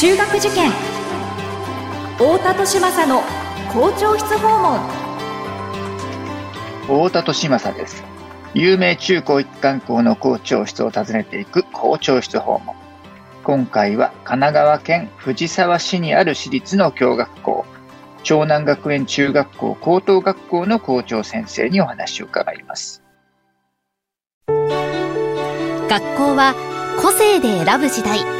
中学受験。太田利政の校長室訪問。太田利政です。有名中高一貫校の校長室を訪ねていく校長室訪問。今回は神奈川県藤沢市にある私立の教学校湘南学園中学校高等学校の校長先生にお話を伺います。学校は個性で選ぶ時代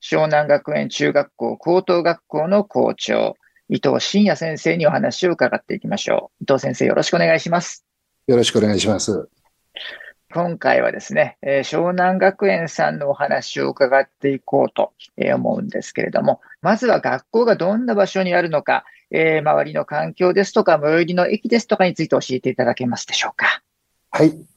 湘南学園中学校高等学校の校長、伊藤真也先生にお話を伺っていきましょう。伊藤先生、よろしくお願いします。よろしくお願いします。今回はですね、えー、湘南学園さんのお話を伺っていこうと思うんですけれども、まずは学校がどんな場所にあるのか、えー、周りの環境ですとか、最寄りの駅ですとかについて教えていただけますでしょうか。はい。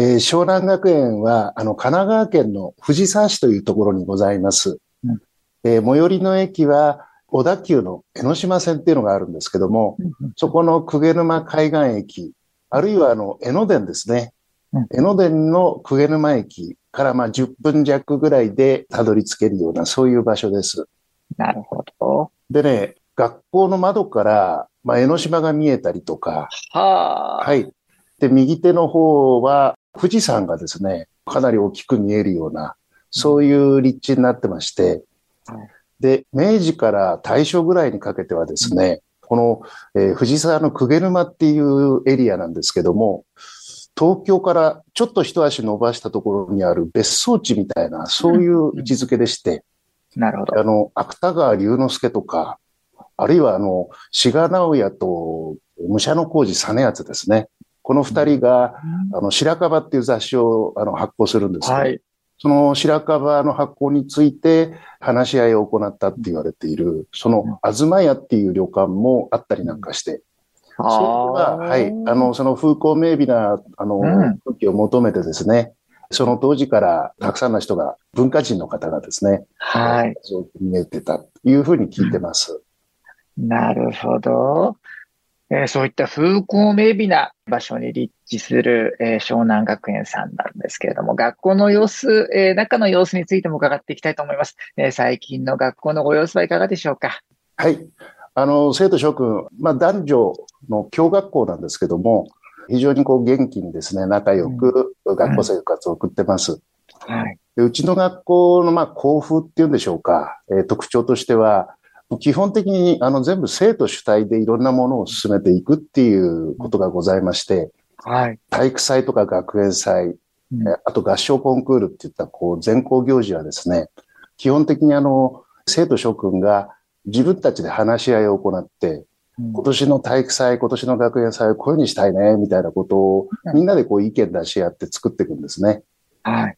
えー、湘南学園は、あの、神奈川県の藤沢市というところにございます。うん、えー、最寄りの駅は、小田急の江ノ島線っていうのがあるんですけども、うん、そこの久毛沼海岸駅、あるいはあの、江ノ電ですね。うん、江ノ電の久毛沼駅からまあ10分弱ぐらいでたどり着けるような、そういう場所です。なるほど。でね、学校の窓から、まあ、江ノ島が見えたりとか、ははい。で、右手の方は、富士山がですね、かなり大きく見えるような、そういう立地になってまして、で、明治から大正ぐらいにかけてはですね、この、えー、藤沢の久毛沼っていうエリアなんですけども、東京からちょっと一足伸ばしたところにある別荘地みたいな、そういう位置づけでして、なるほど。あの、芥川龍之介とか、あるいはあの、志賀直哉と武者小路実篤ですね。この二人が、あの、白樺っていう雑誌をあの発行するんですけど、はい、その白樺の発行について話し合いを行ったって言われている、その東屋っていう旅館もあったりなんかして、それは、はい、あの、その風光明媚な、あの、空気を求めてですね、その当時からたくさんの人が、文化人の方がですね、はい。そう見えてたというふうに聞いてます。なるほど。えー、そういった風光明媚な場所に立地する、えー、湘南学園さんなんですけれども、学校の様子、えー、中の様子についても伺っていきたいと思います。え最近の学校のご様子はいかがでしょうか？はい。あの、生徒諸君、まあ男女の共学校なんですけども、非常にこう元気にですね、仲良く学校生活を送ってます。うん、はい。うちの学校のまあ校風っていうんでしょうか、えー、特徴としては、基本的にあの全部生徒主体でいろんなものを進めていくっていうことがございまして、はい、体育祭とか学園祭、うん、あと合唱コンクールっていったこう全校行事はですね、基本的にあの生徒諸君が自分たちで話し合いを行って、うん、今年の体育祭、今年の学園祭をこういうふうにしたいね、みたいなことをみんなでこう意見出し合って作っていくんですね。はい。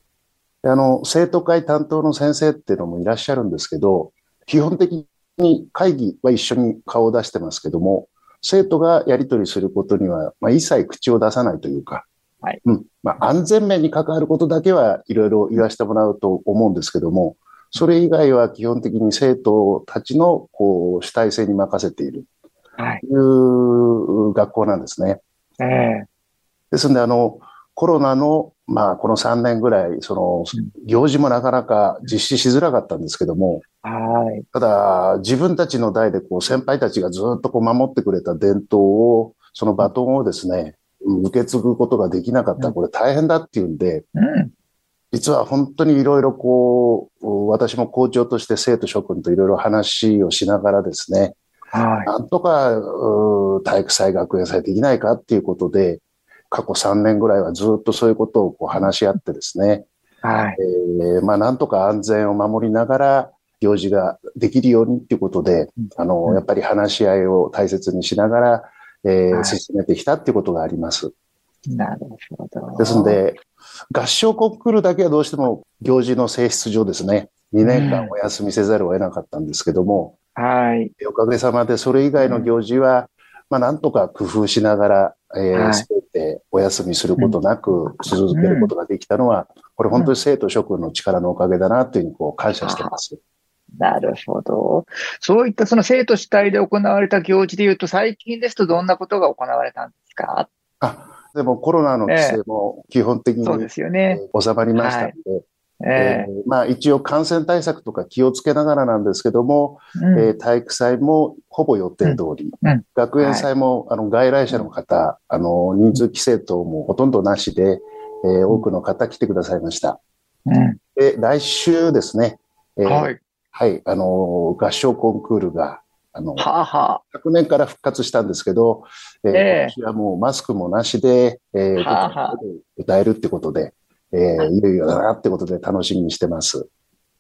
あの、生徒会担当の先生っていうのもいらっしゃるんですけど、基本的に会議は一緒に顔を出してますけども、生徒がやり取りすることには、まあ、一切口を出さないというか、はい。うん。まあ、安全面に関わることだけはいろいろ言わせてもらうと思うんですけども、それ以外は基本的に生徒たちの、こう、主体性に任せている。はい。いう学校なんですね。ええー、ですんで、あの、コロナの、まあ、この3年ぐらい、その、行事もなかなか実施しづらかったんですけども、はい。ただ、自分たちの代でこう先輩たちがずっとこう守ってくれた伝統を、そのバトンをですね、受け継ぐことができなかった。これ大変だっていうんで、うん、実は本当にいろいろこう、私も校長として生徒諸君といろいろ話をしながらですね、はい。なんとか、体育祭、学園祭できないかっていうことで、過去3年ぐらいはずっとそういうことをこう話し合ってですね、はい。えー、まあなんとか安全を守りながら、行事ができるようにっていうことで、あの、やっぱり話し合いを大切にしながら、えー、はい、進めてきたっていうことがあります。なるほど。ですので、合唱コンクールだけはどうしても行事の性質上ですね、2年間お休みせざるを得なかったんですけども、はい。おかげさまでそれ以外の行事は、まあなんとか工夫しながら、えーはいすべてお休みすることなく続けることができたのは、これ本当に生徒諸君の力のおかげだなというふうにこう感謝してます。なるほど。そういったその生徒主体で行われた行事でいうと、最近ですとどんなことが行われたんですか？あ、でもコロナの規制も基本的に、そうですよね。えー収まりましたので、ええ。ーまあ一応感染対策とか気をつけながらなんですけども、えうん。えー体育祭もほぼ予定通り、うん。うん。学園祭も、あの外来者の方、あの人数規制等もほとんどなしで、えー多くの方来てくださいました。うん。で、来週ですね、えーはい。はい、あのー合唱コンクールが、あの、はあはあ。昨年から復活したんですけど、えーええ今年はもうマスクもなしで、えーはあはあ歌えるってことで、えーいよいよだなってことで楽しみにしてます。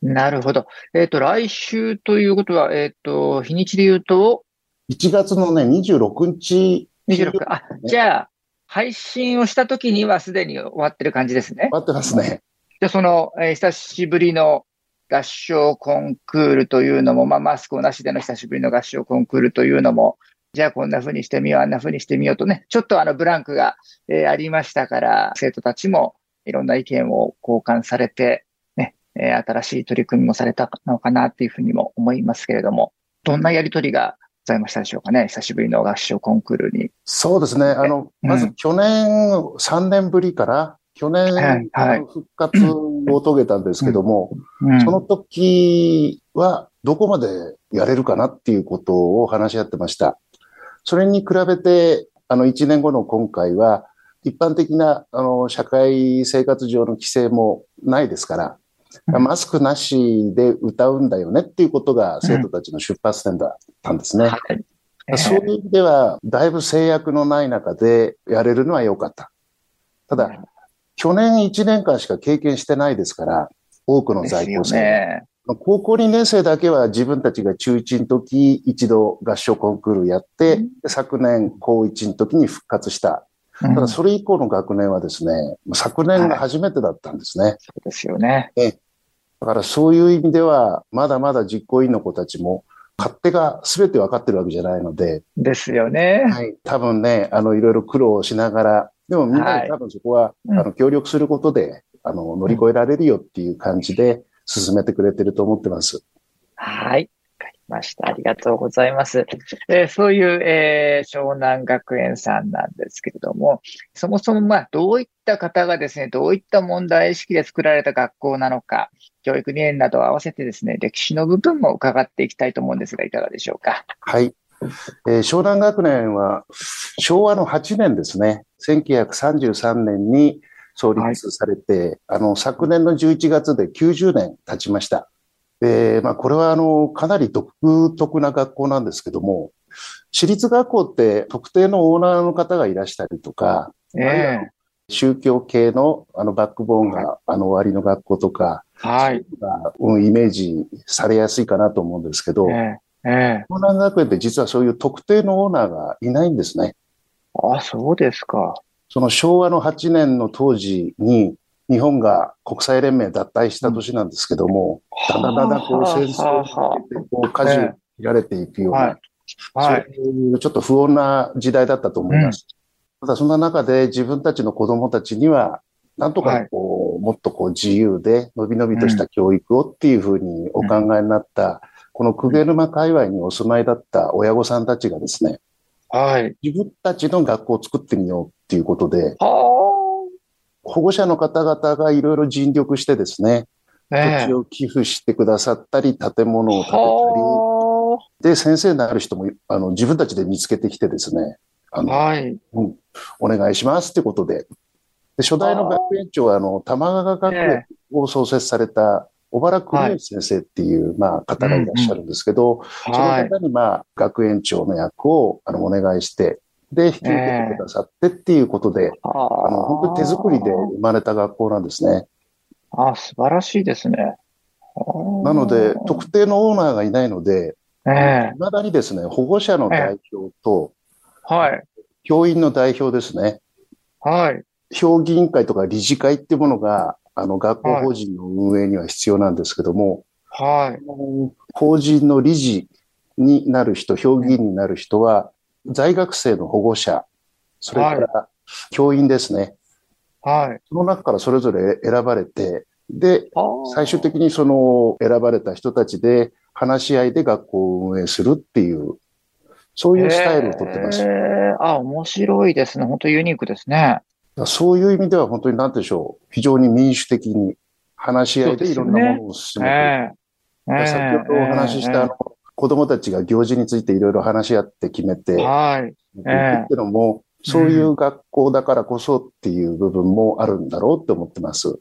なるほど。えっと、来週ということは、えっと、日にちで言うと、1月のね、26日、26、あ、じゃあ、配信をした時にはすでに終わってる感じですね。待ってますね。で、その、えー久しぶりの合唱コンクールというのも、まあ、マスクをなしでの久しぶりの合唱コンクールというのも、じゃあこんな風にしてみよう、あんな風にしてみようとね、ちょっとあのブランクが、えーありましたから、生徒たちもいろんな意見を交換されて、ね、えー新しい取り組みもされたのかなっていうふうにも思いますけれども、どんなやりとりがございましたでしょうかね、久しぶりの合唱コンクールに。そうですね。あの、うんまず去年、3年ぶりから、去年、はい復活を遂げたんですけども、うんその時はどこまでやれるかなっていうことを話し合ってました。それに比べて、あの、1年後の今回は、一般的な、あの、社会生活上の規制もないですから、うんマスクなしで歌うんだよねっていうことが生徒たちの出発点だったんですね。はい。えーそういう意味では、だいぶ制約のない中でやれるのは良かった。ただ、去年1年間しか経験してないですから、多くの在校生。高校2年生だけは自分たちが中1の時一度合唱コンクールやって、うんで昨年高1の時に復活した。うんただそれ以降の学年はですね、昨年が初めてだったんですね。そうですよね。だからそういう意味では、まだまだ実行委員の子たちも、勝手が全て分かってるわけじゃないので、ですよね。はい、多分ね、あの、いろいろ苦労しながら、でもみんな多分そこは、うんあの、協力することで、あの、乗り越えられるよっていう感じで進めてくれてると思ってます。はい。わかりました。ありがとうございます。えーそういう、えー湘南学園さんなんですけれども、そもそも、まあ、どういった方がですね、どういった問題意識で作られた学校なのか、教育理念などを合わせてですね、歴史の部分も伺っていきたいと思うんですが、いかがでしょうか？はい。えー湘南学年は昭和の8年ですね。1933年に創立されて、あの、昨年の11月で90年経ちました。で、まあ、これはあの、かなり独特な学校なんですけども、私立学校って特定のオーナーの方がいらしたりとか、ええ宗教系のあのバックボーンがあの終わりの学校とか、はい。がうんイメージされやすいかなと思うんですけど、ええええ湘南学園って実はそういう特定のオーナーがいないんですね。あ、そうですか。その昭和の8年の当時に日本が国際連盟脱退した年なんですけども、だんだんだんだんこう戦争に向けてこう舵を切られていくような。そういうちょっと不穏な時代だったと思います。ただそんな中で自分たちの子供たちには、なんとかこう、もっとこう自由で伸び伸びとした教育をっていうふうにお考えになった、この久毛沼界隈にお住まいだった親御さんたちがですね、はい。自分たちの学校を作ってみようっていうことで、は保護者の方々がいろいろ尽力してですね、土地を寄付してくださったり、建物を建てたり、はで、先生になる人も、あの、自分たちで見つけてきてですね、ああ。の、はい。お願いしますってことで。で初代の学園長は、あの、玉川学園を創設された、小原邦之先生っていう、まあ、方がいらっしゃるんですけど、そのはい。方に、まあ、学園長の役を、あの、お願いして、で、引き受けてくださってっていうことで、ああの、本当に手作りで生まれた学校なんですね。あ、素晴らしいですね。なので、特定のオーナーがいないので、ええ未だにですね、保護者の代表と、はい。教員の代表ですね、はい。評議員会とか理事会っていうものが、あの、学校法人の運営には必要なんですけども、はい。法人の理事になる人、評議員になる人は、在学生の保護者、それから教員ですね。はい。その中からそれぞれ選ばれて、で、最終的にその選ばれた人たちで話し合いで学校を運営するっていう、そういうスタイルをとってます。へーあ、面白いですね。本当ユニークですね。そういう意味では本当に何でしょう。非常に民主的に話し合いでいろんなものを進めていくええええ先ほどお話ししたあの子供たちが行事についていろいろ話し合って決めて、はい。っていうのも、そういう学校だからこそっていう部分もあるんだろうって思ってます。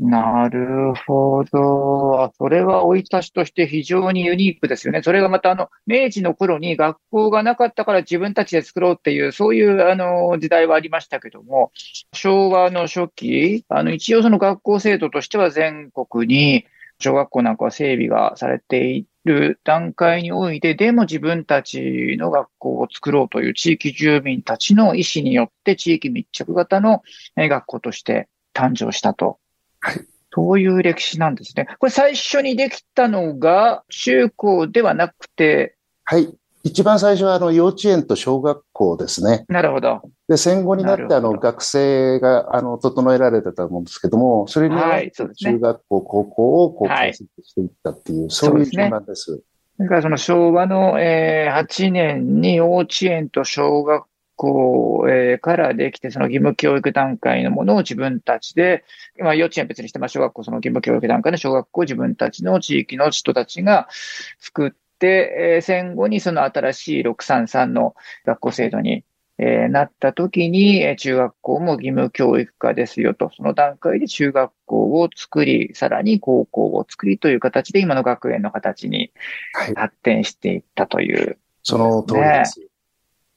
なるほど。あそれは生い立ちとして非常にユニークですよね。それがまたあの、明治の頃に学校がなかったから自分たちで作ろうっていう、そういうあの、時代はありましたけども、昭和の初期、あの、一応その学校制度としては全国に、小学校なんかは整備がされている段階において、でも自分たちの学校を作ろうという地域住民たちの意思によって地域密着型の学校として誕生したと。はい。そういう歴史なんですね。これ最初にできたのが中高ではなくて、はい。一番最初はあの幼稚園と小学校ですね。なるほど。で、戦後になってあの学生があの整えられてたと思うんですけども、それに中学校、高校をこうはい開設していったっていう、そういう順番です。それからその昭和の、えー8年に幼稚園と小学校、えーからできて、その義務教育段階のものを自分たちで、まあ幼稚園別にして、まあ小学校その義務教育段階の小学校を自分たちの地域の人たちが作って、えー戦後にその新しい633の学校制度に、えーなった時に、えー中学校も義務教育化ですよと、その段階で中学校を作り、さらに高校を作りという形で今の学園の形にはい。発展していったという。その通りです。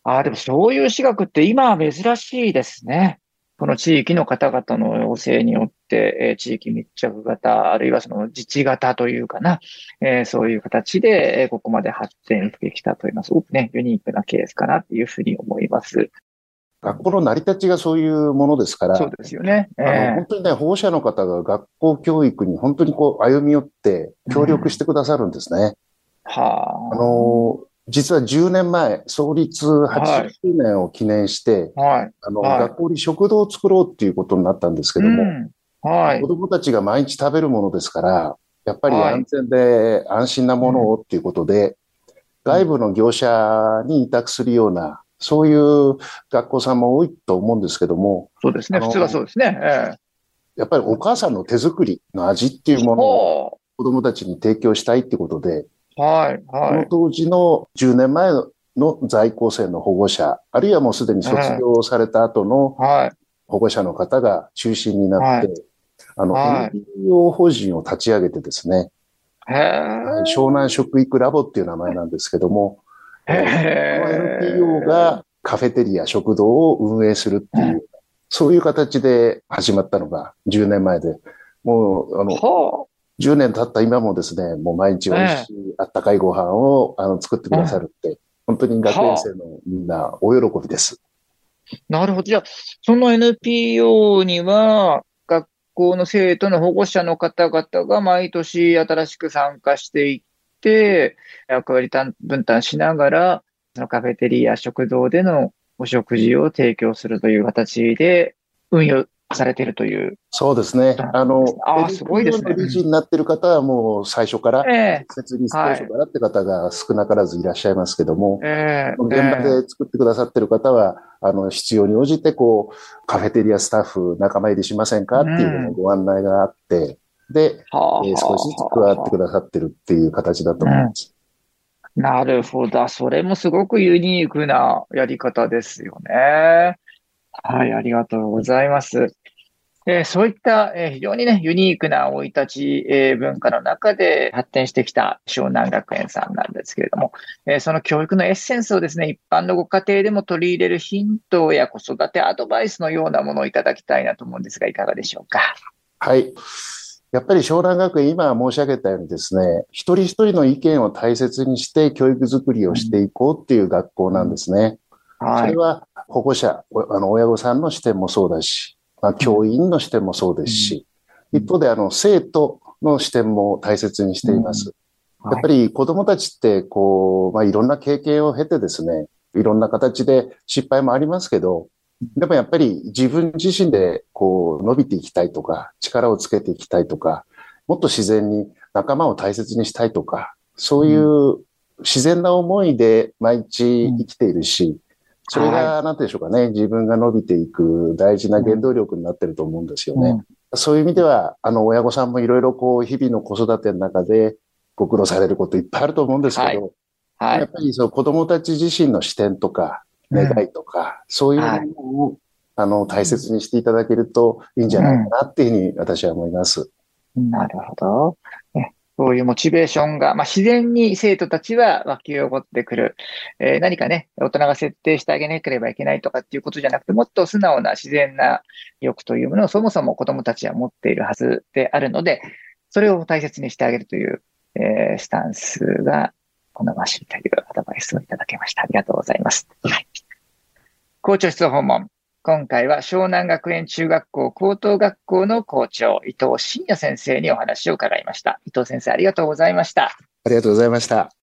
ああ、でもそういう私学って今は珍しいですね。この地域の方々の要請によって、えー地域密着型、あるいはその自治型というかな、えーそういう形で、えーここまで発展してきたというのはすごくね、ユニークなケースかなっていうふうに思います。学校の成り立ちがそういうものですから、そうですよね。えあのー本当にね、保護者の方が学校教育に本当にこう歩み寄って協力してくださるんですね。はあの、実は10年前、創立80周年を記念して、あ。はい。あの、はい学校に食堂を作ろうっていうことになったんですけども、うん。はい子。供たちが毎日食べるものですから、やっぱりはい安全で安心なものをっていうことで、外部の業者に委託するような、そういう学校さんも多いと思うんですけども、そうですね。普通はそうですね。えやっぱりお母さんの手作りの味っていうえものをほ子供たちに提供したいってことで、う。はい。こはい。の当時の10年前の在校生の保護者、あるいはもうすでに卒業された後のはい。保護者の方が中心になって、はあの、はい NPO 法人を立ち上げてですね。湘南食育ラボっていう名前なんですけども、NPO がカフェテリア、食堂を運営するっていう、そういう形で始まったのが10年前で、もう、あの、は10年経った今もですね、もう毎日美味しいあったかいご飯をあの作ってくださるって、本当に学園生のみんな大喜びです。あ、なるほど。じゃあ、その NPO には、学校の生徒の保護者の方々が毎年新しく参加していって、役割担分担しながら、そのカフェテリア、食堂でのお食事を提供するという形で運用されているという。そうですね。あの、あーすごいですね理事になってる方はもう最初から、ええ設立当初からって方が少なからずいらっしゃいますけども、ええ現場で作ってくださってる方は、あの、必要に応じて、こう、カフェテリアスタッフ仲間入りしませんかっていうご案内があって、で、はあえー少しずつ加わってくださってるっていう形だと思います。なるほど。それもすごくユニークなやり方ですよね。はい、ありがとうございます。えーそういった、えー非常にね、ユニークな生い立ち、えー文化の中で発展してきた湘南学園さんなんですけれども、えーその教育のエッセンスをですね、一般のご家庭でも取り入れるヒントや子育てアドバイスのようなものをいただきたいなと思うんですが、いかがでしょうか？はい。やっぱり湘南学園、今申し上げたようにですね、一人一人の意見を大切にして教育づくりをしていこうっていう学校なんですね。そはい。れは保護者、おあの親御さんの視点もそうだし、まあ、教員の視点もそうですし、うん。一方であの生徒の視点も大切にしています。やっぱり子供たちって、こう、まあ、いろんな経験を経てですね、いろんな形で失敗もありますけど、でもやっぱり自分自身でこう伸びていきたいとか、力をつけていきたいとか、もっと自然に仲間を大切にしたいとか、そういう自然な思いで毎日生きているし、それが、なんていうんでしょうかね、自分が伸びていく大事な原動力になってると思うんですよね。そういう意味では、あの、親御さんもいろいろこう、日々の子育ての中でご苦労されることいっぱいあると思うんですけど、はい、やっぱりそう子供たち自身の視点とか、願いとか、うん、そういうものを、はい、あの、大切にしていただけるといいんじゃないかなっていうふうに私は思います。なるほど。そういうモチベーションが、まあ、自然に生徒たちは湧き起こってくる。えー、何かね、大人が設定してあげなければいけないとかっていうことじゃなくて、もっと素直な自然な欲というものをそもそも子供たちは持っているはずであるので、それを大切にしてあげるという、えー、スタンスが好ましいというアドバイスをいただきました。ありがとうございます。はい。校長室訪問。今回は湘南学園中学校高等学校の校長、伊藤慎也先生にお話を伺いました。伊藤先生、ありがとうございました。ありがとうございました。